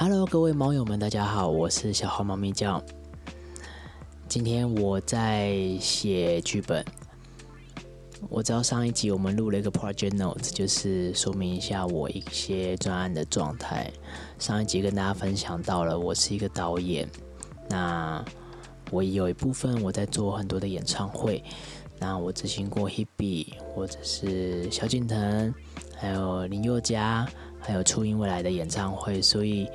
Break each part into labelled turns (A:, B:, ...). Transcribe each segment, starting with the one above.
A: Hello，各位猫友们，大家好，我是小花猫咪酱。今天我在写剧本。我知道上一集我们录了一个 project note，就是说明一下我一些专案的状态。上一集跟大家分享到了，我是一个导演。那我有一部分我在做很多的演唱会。那我执行过 Hebe，或者是萧敬腾，还有林宥嘉，还有初音未来的演唱会。所以，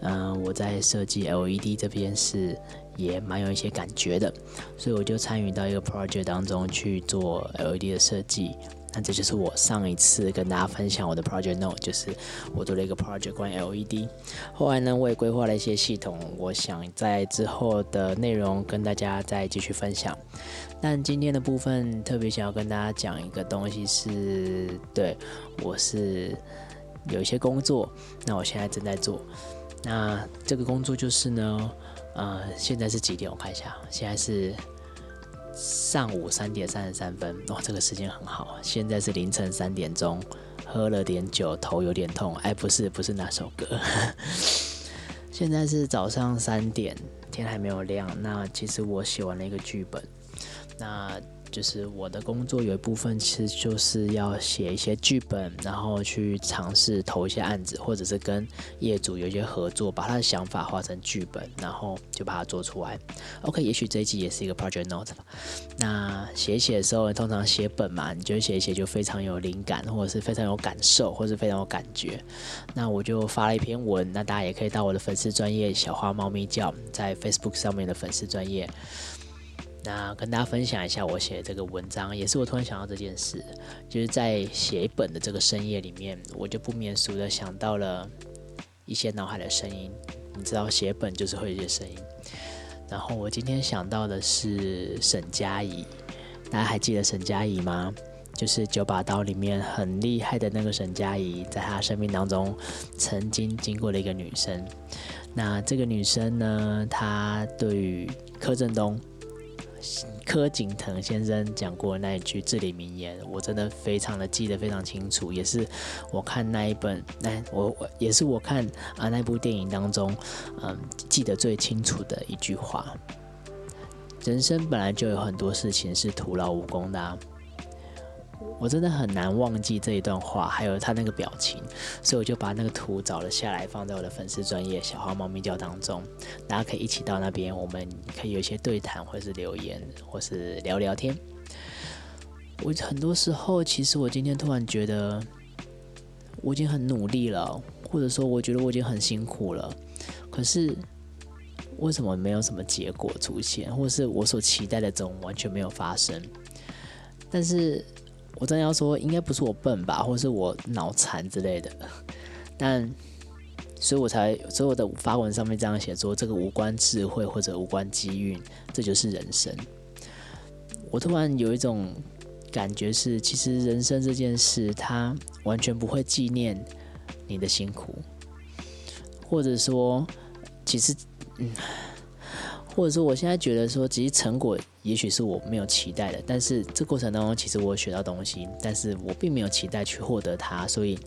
A: 嗯，我在设计 LED 这边是也蛮有一些感觉的。所以我就参与到一个 project 当中去做 LED 的设计。那这就是我上一次跟大家分享我的 project note，就是我做了一个 project 关于 LED。后来呢，我也规划了一些系统，我想在之后的内容跟大家再继续分享。但今天的部分特别想要跟大家讲一个东西，是对我是有一些工作，那我现在正在做。那这个工作就是呢，呃，现在是几点？我看一下，现在是。上午三点三十三分，哇，这个时间很好。现在是凌晨三点钟，喝了点酒，头有点痛。哎，不是，不是那首歌。现在是早上三点，天还没有亮。那其实我写完了一个剧本，那。就是我的工作有一部分其实就是要写一些剧本，然后去尝试投一些案子，或者是跟业主有一些合作，把他的想法画成剧本，然后就把它做出来。OK，也许这一集也是一个 project note 吧。那写写的时候，通常写本嘛，你就写一写就非常有灵感，或者是非常有感受，或是非常有感觉。那我就发了一篇文，那大家也可以到我的粉丝专业小花猫咪叫在 Facebook 上面的粉丝专业。那跟大家分享一下我写这个文章，也是我突然想到这件事，就是在写本的这个深夜里面，我就不免俗的想到了一些脑海的声音。你知道写本就是会有一些声音，然后我今天想到的是沈佳宜，大家还记得沈佳宜吗？就是九把刀里面很厉害的那个沈佳宜，在她生命当中曾经经过的一个女生。那这个女生呢，她对于柯震东。柯景腾先生讲过那一句至理名言，我真的非常的记得非常清楚，也是我看那一本，那我我也是我看啊那部电影当中，嗯，记得最清楚的一句话。人生本来就有很多事情是徒劳无功的。我真的很难忘记这一段话，还有他那个表情，所以我就把那个图找了下来，放在我的粉丝专业小花猫咪教当中，大家可以一起到那边，我们可以有一些对谈，或是留言，或是聊聊天。我很多时候，其实我今天突然觉得，我已经很努力了，或者说我觉得我已经很辛苦了，可是为什么没有什么结果出现，或是我所期待的这种完全没有发生？但是。我真的要说，应该不是我笨吧，或是我脑残之类的，但，所以我才所有的发文上面这样写说，这个无关智慧或者无关机运，这就是人生。我突然有一种感觉是，其实人生这件事，它完全不会纪念你的辛苦，或者说，其实，嗯。或者说，我现在觉得说，其实成果也许是我没有期待的，但是这过程当中，其实我学到东西，但是我并没有期待去获得它，所以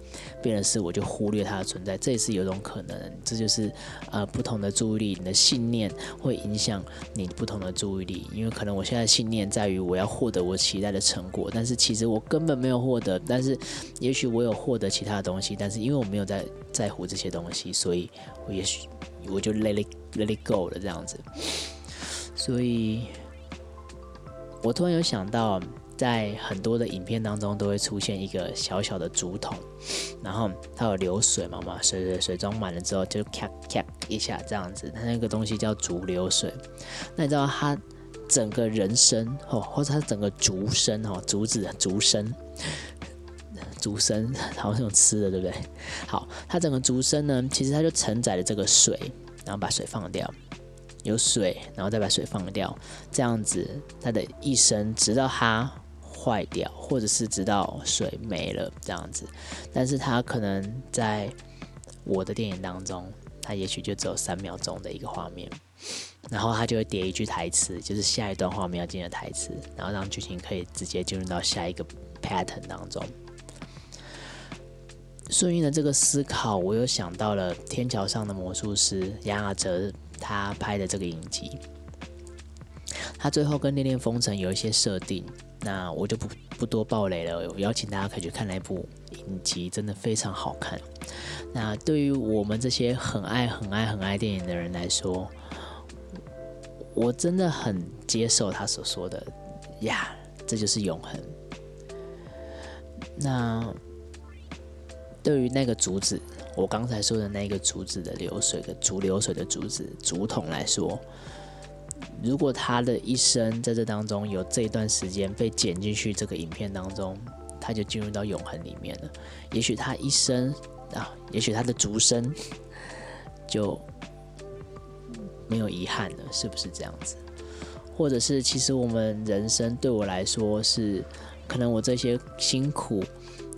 A: 变的是我就忽略它的存在，这也是有种可能。这就是呃不同的注意力，你的信念会影响你不同的注意力，因为可能我现在信念在于我要获得我期待的成果，但是其实我根本没有获得，但是也许我有获得其他的东西，但是因为我没有在在乎这些东西，所以我也许我就 let it let it go 了这样子。所以，我突然有想到，在很多的影片当中都会出现一个小小的竹筒，然后它有流水嘛嘛，水水水装满了之后就咔咔一下这样子，它那个东西叫竹流水。那你知道它整个人生哦，或者它整个竹身哦，竹子竹身，竹身好像是用吃的，对不对？好，它整个竹身呢，其实它就承载了这个水，然后把水放掉。有水，然后再把水放掉，这样子它的一生，直到它坏掉，或者是直到水没了这样子。但是它可能在我的电影当中，它也许就只有三秒钟的一个画面，然后它就会叠一句台词，就是下一段画面要进的台词，然后让剧情可以直接进入到下一个 pattern 当中。顺应了这个思考，我又想到了《天桥上的魔术师》杨雅哲他拍的这个影集，他最后跟《恋恋风尘》有一些设定，那我就不不多爆雷了。我邀请大家可以去看那部影集，真的非常好看。那对于我们这些很爱、很爱、很爱电影的人来说，我真的很接受他所说的呀，这就是永恒。那。对于那个竹子，我刚才说的那个竹子的流水的竹流水的竹子竹筒来说，如果他的一生在这当中有这一段时间被剪进去这个影片当中，他就进入到永恒里面了。也许他一生啊，也许他的竹生就没有遗憾了，是不是这样子？或者是其实我们人生对我来说是，可能我这些辛苦。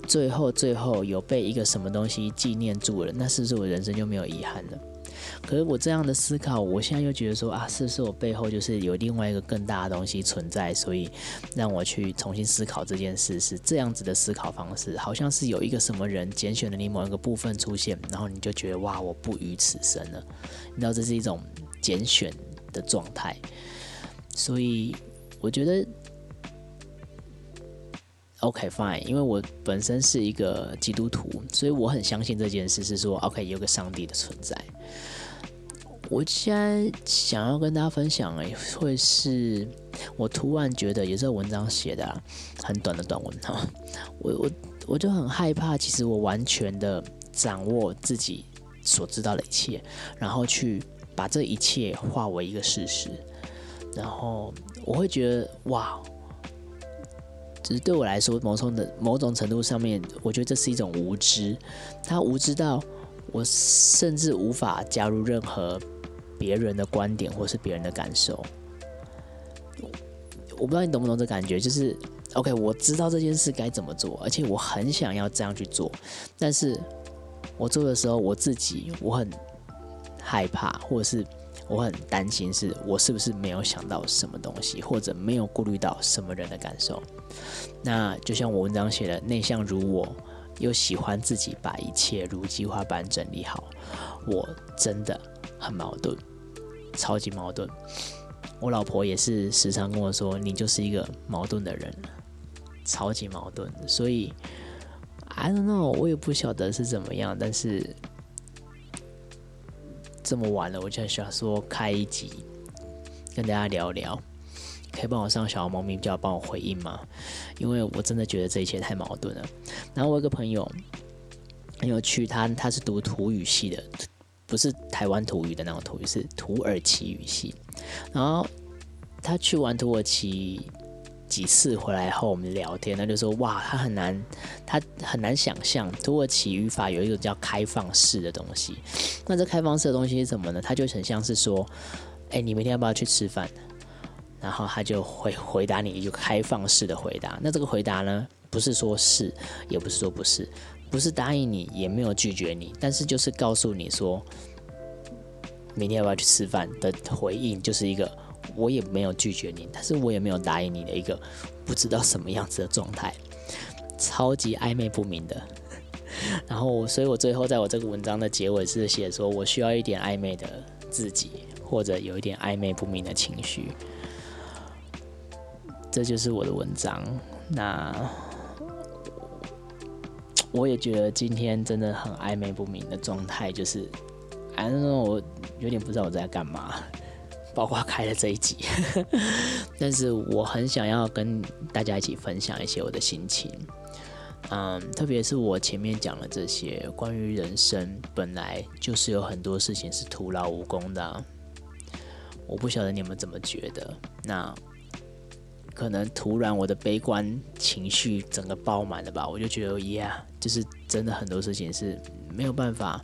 A: 最后，最后有被一个什么东西纪念住了，那是不是我人生就没有遗憾了？可是我这样的思考，我现在又觉得说啊，是不是我背后就是有另外一个更大的东西存在，所以让我去重新思考这件事，是这样子的思考方式，好像是有一个什么人拣选了你某一个部分出现，然后你就觉得哇，我不于此生了。你知道这是一种拣选的状态，所以我觉得。OK fine，因为我本身是一个基督徒，所以我很相信这件事是说 OK 有个上帝的存在。我现在想要跟大家分享诶，会是我突然觉得也是文章写的很短的短文哈，我我我就很害怕，其实我完全的掌握自己所知道的一切，然后去把这一切化为一个事实，然后我会觉得哇。只是对我来说，某种的某种程度上面，我觉得这是一种无知。他无知到我甚至无法加入任何别人的观点或是别人的感受。我不知道你懂不懂这感觉？就是 OK，我知道这件事该怎么做，而且我很想要这样去做，但是我做的时候，我自己我很害怕，或者是。我很担心，是我是不是没有想到什么东西，或者没有顾虑到什么人的感受？那就像我文章写的，内向如我，又喜欢自己把一切如计划般整理好，我真的很矛盾，超级矛盾。我老婆也是时常跟我说，你就是一个矛盾的人，超级矛盾。所以，I don't know，我也不晓得是怎么样，但是。这么晚了，我就想说开一集跟大家聊聊，可以帮我上小猫咪叫帮我回应吗？因为我真的觉得这一切太矛盾了。然后我有个朋友很有趣，他他是读土语系的，不是台湾土语的那种土语，是土耳其语系。然后他去玩土耳其。几次回来后，我们聊天，他就说：“哇，他很难，他很难想象土耳其语法有一种叫开放式的东西。那这开放式的东西是什么呢？他就很像是说：，哎，你明天要不要去吃饭？然后他就会回答你一句开放式的回答。那这个回答呢，不是说是，也不是说不是，不是答应你，也没有拒绝你，但是就是告诉你说，明天要不要去吃饭的回应，就是一个。”我也没有拒绝你，但是我也没有答应你的一个不知道什么样子的状态，超级暧昧不明的。然后，所以我最后在我这个文章的结尾是写说，我需要一点暧昧的自己，或者有一点暧昧不明的情绪。这就是我的文章。那我也觉得今天真的很暧昧不明的状态，就是反正我有点不知道我在干嘛。包括开了这一集，但是我很想要跟大家一起分享一些我的心情，嗯，特别是我前面讲了这些关于人生本来就是有很多事情是徒劳无功的，我不晓得你们怎么觉得？那可能突然我的悲观情绪整个爆满了吧？我就觉得，Yeah，就是真的很多事情是没有办法。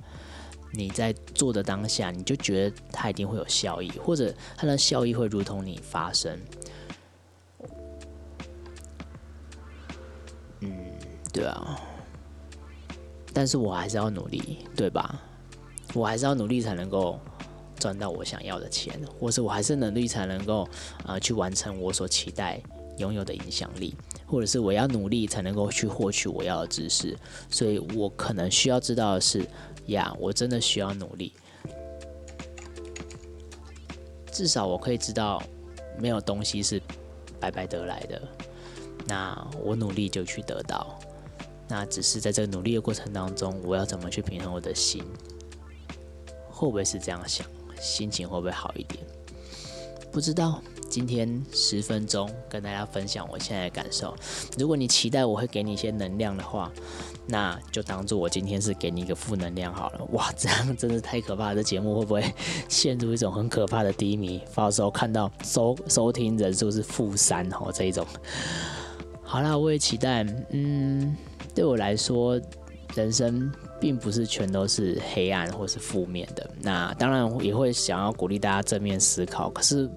A: 你在做的当下，你就觉得它一定会有效益，或者它的效益会如同你发生。嗯，对啊。但是我还是要努力，对吧？我还是要努力才能够赚到我想要的钱，或是我还是努力才能够呃去完成我所期待拥有的影响力。或者是我要努力才能够去获取我要的知识，所以我可能需要知道的是，呀，我真的需要努力，至少我可以知道，没有东西是白白得来的，那我努力就去得到，那只是在这个努力的过程当中，我要怎么去平衡我的心，会不会是这样想，心情会不会好一点？不知道。今天十分钟跟大家分享我现在的感受。如果你期待我会给你一些能量的话，那就当做我今天是给你一个负能量好了。哇，这样真是太可怕！这节目会不会陷入一种很可怕的低迷？到时候看到收收听人数是负三哦，这一种。好啦，我也期待。嗯，对我来说，人生并不是全都是黑暗或是负面的。那当然也会想要鼓励大家正面思考，可是。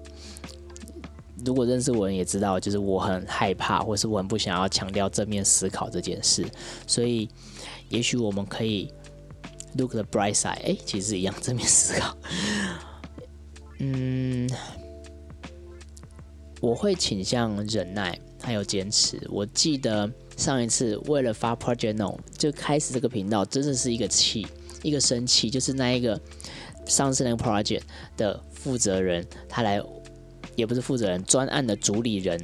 A: 如果认识我人也知道，就是我很害怕，或是我很不想要强调正面思考这件事。所以，也许我们可以 look the bright side，哎，其实一样正面思考。嗯，我会倾向忍耐还有坚持。我记得上一次为了发 project no 就开始这个频道，真的是一个气，一个生气，就是那一个上次那个 project 的负责人他来。也不是负责人，专案的主理人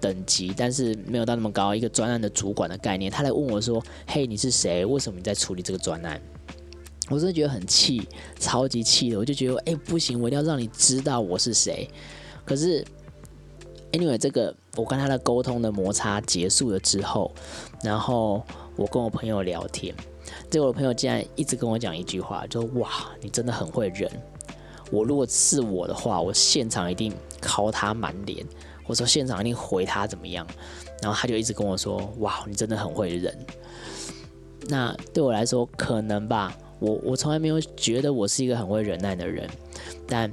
A: 等级，但是没有到那么高，一个专案的主管的概念。他来问我说：“嘿，你是谁？为什么你在处理这个专案？”我真的觉得很气，超级气的。我就觉得，哎，不行，我一定要让你知道我是谁。可是，anyway，这个我跟他的沟通的摩擦结束了之后，然后我跟我朋友聊天，结果我朋友竟然一直跟我讲一句话，就哇，你真的很会忍。”我如果是我的话，我现场一定敲他满脸，我说现场一定回他怎么样。然后他就一直跟我说：“哇，你真的很会忍。”那对我来说可能吧，我我从来没有觉得我是一个很会忍耐的人。但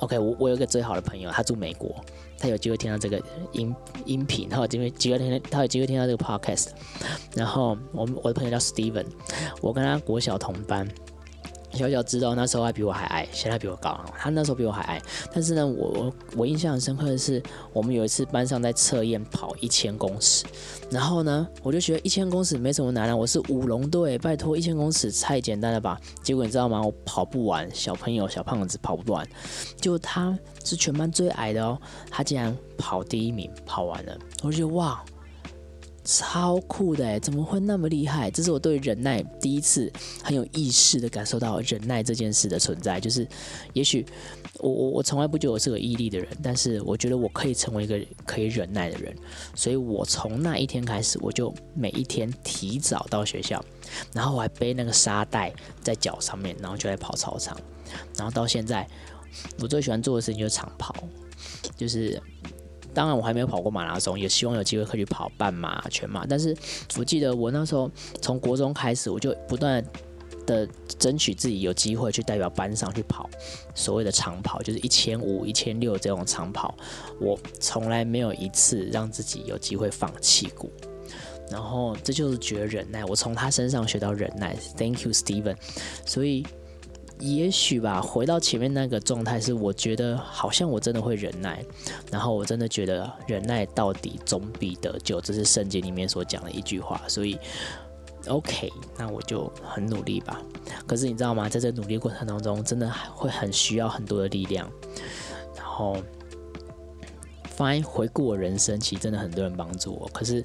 A: OK，我我有个最好的朋友，他住美国，他有机会听到这个音音频，他有机会机会听，他有机会听到这个 podcast。然后我我的朋友叫 Steven，我跟他国小同班。小小知道那时候他比我还矮，现在比我高。他那时候比我还矮，但是呢，我我印象很深刻的是，我们有一次班上在测验跑一千公尺，然后呢，我就觉得一千公尺没什么难啊，我是舞龙队，拜托一千公尺太简单了吧？结果你知道吗？我跑不完，小朋友小胖子跑不完，就他是全班最矮的哦，他竟然跑第一名，跑完了，我就觉得哇。超酷的哎，怎么会那么厉害？这是我对忍耐第一次很有意识的感受到忍耐这件事的存在。就是，也许我我我从来不觉得我是个毅力的人，但是我觉得我可以成为一个可以忍耐的人。所以我从那一天开始，我就每一天提早到学校，然后我还背那个沙袋在脚上面，然后就在跑操场。然后到现在，我最喜欢做的事情就是长跑，就是。当然，我还没有跑过马拉松，也希望有机会可以去跑半马、全马。但是我记得我那时候从国中开始，我就不断的争取自己有机会去代表班上去跑所谓的长跑，就是一千五、一千六这种长跑。我从来没有一次让自己有机会放弃过。然后这就是觉得忍耐，我从他身上学到忍耐。Thank you, Steven。所以。也许吧，回到前面那个状态是，我觉得好像我真的会忍耐，然后我真的觉得忍耐到底总比得救，这是圣经里面所讲的一句话。所以，OK，那我就很努力吧。可是你知道吗？在这努力过程当中，真的会很需要很多的力量。然后，fine，回顾我人生，其实真的很多人帮助我。可是，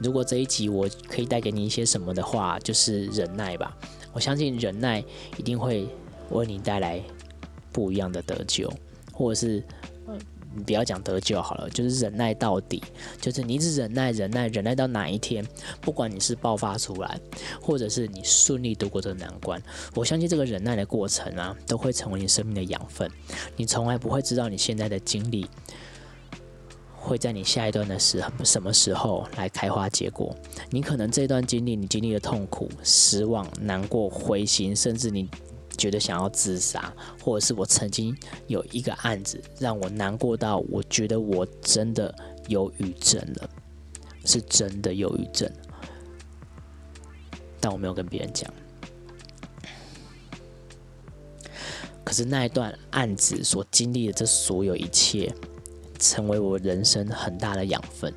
A: 如果这一集我可以带给你一些什么的话，就是忍耐吧。我相信忍耐一定会为你带来不一样的得救，或者是，你不要讲得救好了，就是忍耐到底，就是你一直忍耐、忍耐、忍耐到哪一天，不管你是爆发出来，或者是你顺利度过这个难关，我相信这个忍耐的过程啊，都会成为你生命的养分。你从来不会知道你现在的经历。会在你下一段的时什么时候来开花结果？你可能这段经历，你经历了痛苦、失望、难过、灰心，甚至你觉得想要自杀，或者是我曾经有一个案子让我难过到我觉得我真的忧郁症了，是真的忧郁症，但我没有跟别人讲。可是那一段案子所经历的这所有一切。成为我人生很大的养分，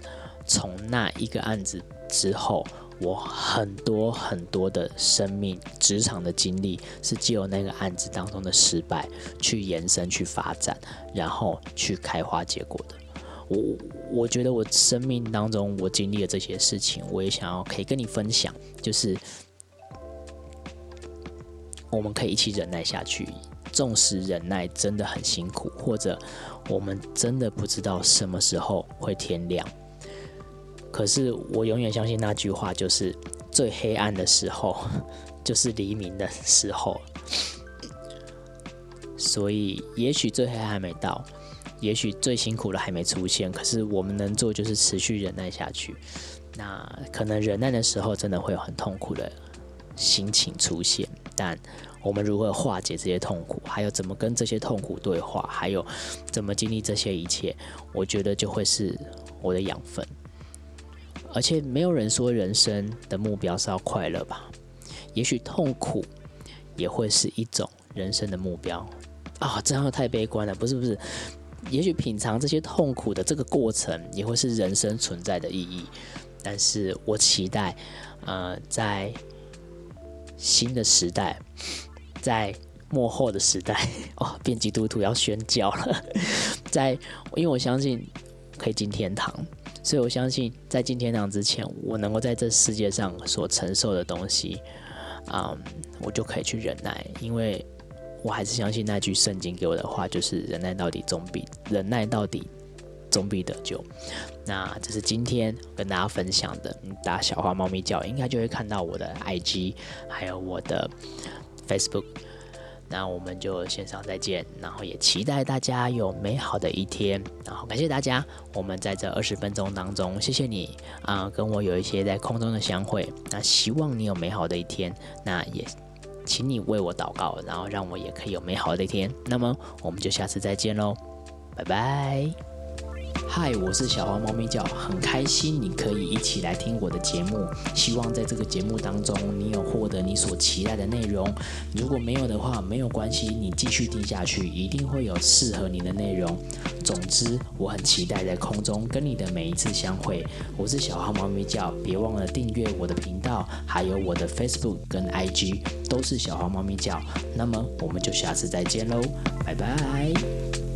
A: 从那一个案子之后，我很多很多的生命、职场的经历，是借由那个案子当中的失败去延伸、去发展，然后去开花结果的。我我觉得我生命当中我经历了这些事情，我也想要可以跟你分享，就是我们可以一起忍耐下去。纵使忍耐真的很辛苦，或者我们真的不知道什么时候会天亮，可是我永远相信那句话，就是最黑暗的时候就是黎明的时候。所以，也许最黑还没到，也许最辛苦的还没出现，可是我们能做就是持续忍耐下去。那可能忍耐的时候，真的会有很痛苦的心情出现，但。我们如何化解这些痛苦，还有怎么跟这些痛苦对话，还有怎么经历这些一切，我觉得就会是我的养分。而且没有人说人生的目标是要快乐吧？也许痛苦也会是一种人生的目标啊！这样太悲观了，不是不是？也许品尝这些痛苦的这个过程，也会是人生存在的意义。但是我期待，呃，在新的时代。在幕后的时代，哦，变基督徒要宣教了。在，因为我相信可以进天堂，所以我相信在进天堂之前，我能够在这世界上所承受的东西，啊，我就可以去忍耐，因为我还是相信那句圣经给我的话，就是忍耐到底总比忍耐到底总比得救。那这是今天跟大家分享的，打小花猫咪叫，应该就会看到我的 IG，还有我的。Facebook，那我们就线上再见，然后也期待大家有美好的一天，然后感谢大家，我们在这二十分钟当中，谢谢你啊，跟我有一些在空中的相会，那希望你有美好的一天，那也请你为我祷告，然后让我也可以有美好的一天，那么我们就下次再见喽，拜拜。嗨，我是小黄猫咪叫，很开心你可以一起来听我的节目。希望在这个节目当中，你有获得你所期待的内容。如果没有的话，没有关系，你继续听下去，一定会有适合你的内容。总之，我很期待在空中跟你的每一次相会。我是小黄猫咪叫，别忘了订阅我的频道，还有我的 Facebook 跟 IG 都是小黄猫咪叫。那么，我们就下次再见喽，拜拜。